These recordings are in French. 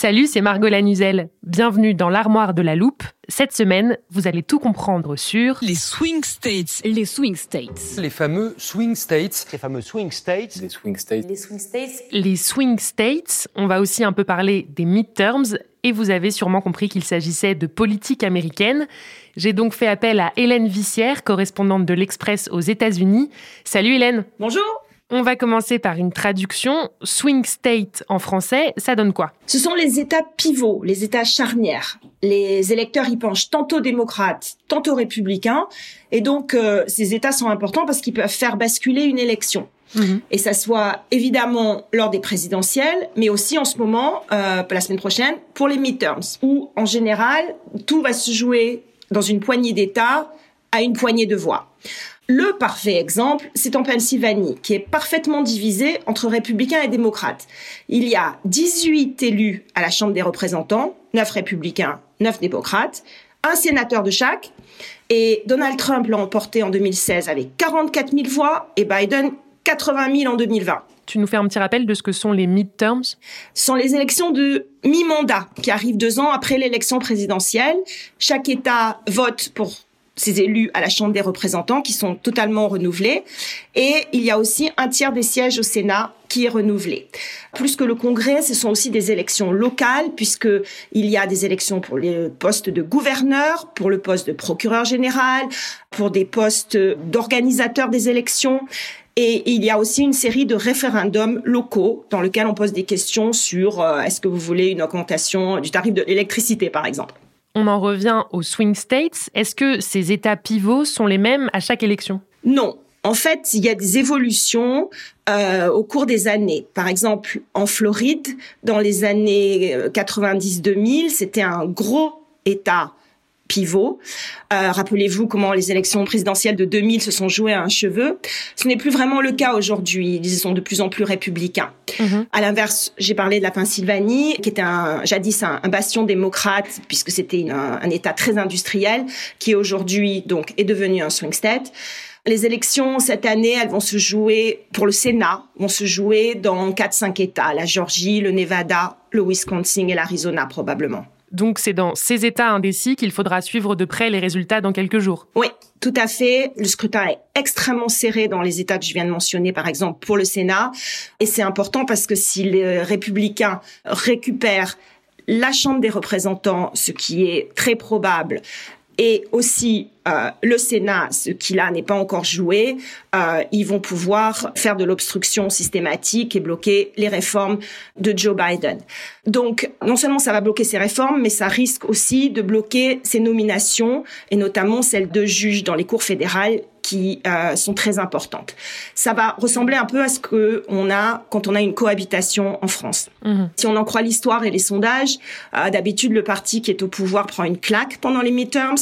Salut, c'est Margot Lanuzel. Bienvenue dans l'armoire de la loupe. Cette semaine, vous allez tout comprendre sur Les swing states. Les swing states. Les fameux swing states. Les fameux swing states. Les swing states. Les swing states. les swing states. On va aussi un peu parler des midterms et vous avez sûrement compris qu'il s'agissait de politique américaine. J'ai donc fait appel à Hélène Vissière, correspondante de l'Express aux États-Unis. Salut Hélène. Bonjour. On va commencer par une traduction. Swing state en français, ça donne quoi? Ce sont les États pivots, les États charnières. Les électeurs y penchent tantôt démocrates, tantôt républicains. Et donc, euh, ces États sont importants parce qu'ils peuvent faire basculer une élection. Mhm. Et ça soit évidemment lors des présidentielles, mais aussi en ce moment, euh, la semaine prochaine, pour les midterms, où en général, tout va se jouer dans une poignée d'États à une poignée de voix. Le parfait exemple, c'est en Pennsylvanie, qui est parfaitement divisé entre républicains et démocrates. Il y a 18 élus à la Chambre des représentants, 9 républicains, 9 démocrates, un sénateur de chaque, et Donald Trump l'a emporté en 2016 avec 44 000 voix et Biden 80 000 en 2020. Tu nous fais un petit rappel de ce que sont les midterms? Ce sont les élections de mi-mandat qui arrivent deux ans après l'élection présidentielle. Chaque État vote pour ses élus à la Chambre des représentants qui sont totalement renouvelés. Et il y a aussi un tiers des sièges au Sénat qui est renouvelé. Plus que le Congrès, ce sont aussi des élections locales puisque il y a des élections pour les postes de gouverneur, pour le poste de procureur général, pour des postes d'organisateur des élections. Et il y a aussi une série de référendums locaux dans lesquels on pose des questions sur euh, est-ce que vous voulez une augmentation du tarif de l'électricité, par exemple. On en revient aux swing states. Est-ce que ces États pivots sont les mêmes à chaque élection? Non. En fait, il y a des évolutions euh, au cours des années. Par exemple, en Floride, dans les années 90-2000, c'était un gros État pivot. Euh, Rappelez-vous comment les élections présidentielles de 2000 se sont jouées à un cheveu. Ce n'est plus vraiment le cas aujourd'hui. Ils sont de plus en plus républicains. Mhm. À l'inverse, j'ai parlé de la Pennsylvanie, qui était un, jadis un, un bastion démocrate, puisque c'était un, un État très industriel, qui aujourd'hui donc est devenu un swing state. Les élections cette année, elles vont se jouer pour le Sénat, vont se jouer dans quatre cinq États la Georgie, le Nevada, le Wisconsin et l'Arizona probablement. Donc c'est dans ces États indécis qu'il faudra suivre de près les résultats dans quelques jours. Oui, tout à fait. Le scrutin est extrêmement serré dans les États que je viens de mentionner, par exemple pour le Sénat. Et c'est important parce que si les républicains récupèrent la Chambre des représentants, ce qui est très probable, et aussi euh, le Sénat, ce qui là n'est pas encore joué, euh, ils vont pouvoir faire de l'obstruction systématique et bloquer les réformes de Joe Biden. Donc, non seulement ça va bloquer ces réformes, mais ça risque aussi de bloquer ces nominations, et notamment celles de juges dans les cours fédérales qui euh, sont très importantes. Ça va ressembler un peu à ce que on a quand on a une cohabitation en France. Mhm. Si on en croit l'histoire et les sondages, euh, d'habitude le parti qui est au pouvoir prend une claque pendant les midterms.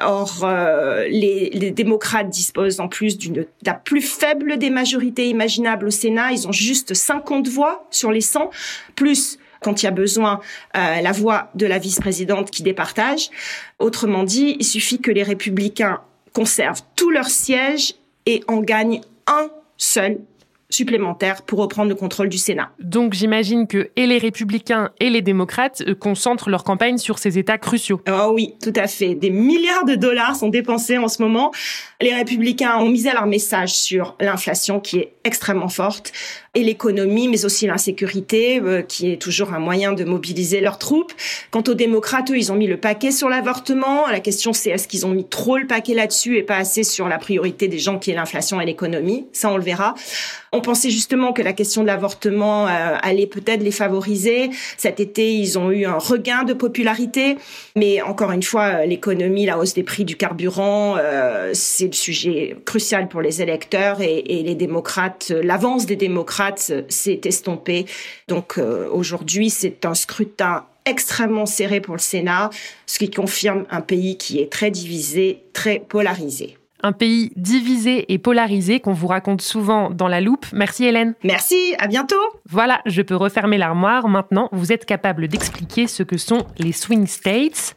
Or, euh, les, les démocrates disposent en plus d'une la plus faible des majorités imaginables au Sénat. Ils ont juste 50 voix sur les 100, plus quand il y a besoin euh, la voix de la vice-présidente qui départage. Autrement dit, il suffit que les républicains conservent tous leurs sièges et en gagnent un seul supplémentaires pour reprendre le contrôle du Sénat. Donc j'imagine que et les républicains et les démocrates euh, concentrent leur campagne sur ces États cruciaux. Oh oui, tout à fait. Des milliards de dollars sont dépensés en ce moment. Les républicains ont misé leur message sur l'inflation qui est extrêmement forte et l'économie, mais aussi l'insécurité, euh, qui est toujours un moyen de mobiliser leurs troupes. Quant aux démocrates, eux, ils ont mis le paquet sur l'avortement. La question, c'est est-ce qu'ils ont mis trop le paquet là-dessus et pas assez sur la priorité des gens qui est l'inflation et l'économie? Ça, on le verra. On pensait justement que la question de l'avortement euh, allait peut-être les favoriser. Cet été, ils ont eu un regain de popularité, mais encore une fois, l'économie, la hausse des prix du carburant, euh, c'est le sujet crucial pour les électeurs et, et les démocrates. L'avance des démocrates s'est estompée. Donc aujourd'hui, c'est un scrutin extrêmement serré pour le Sénat, ce qui confirme un pays qui est très divisé, très polarisé un pays divisé et polarisé qu'on vous raconte souvent dans la loupe. Merci Hélène. Merci, à bientôt. Voilà, je peux refermer l'armoire. Maintenant, vous êtes capable d'expliquer ce que sont les swing states.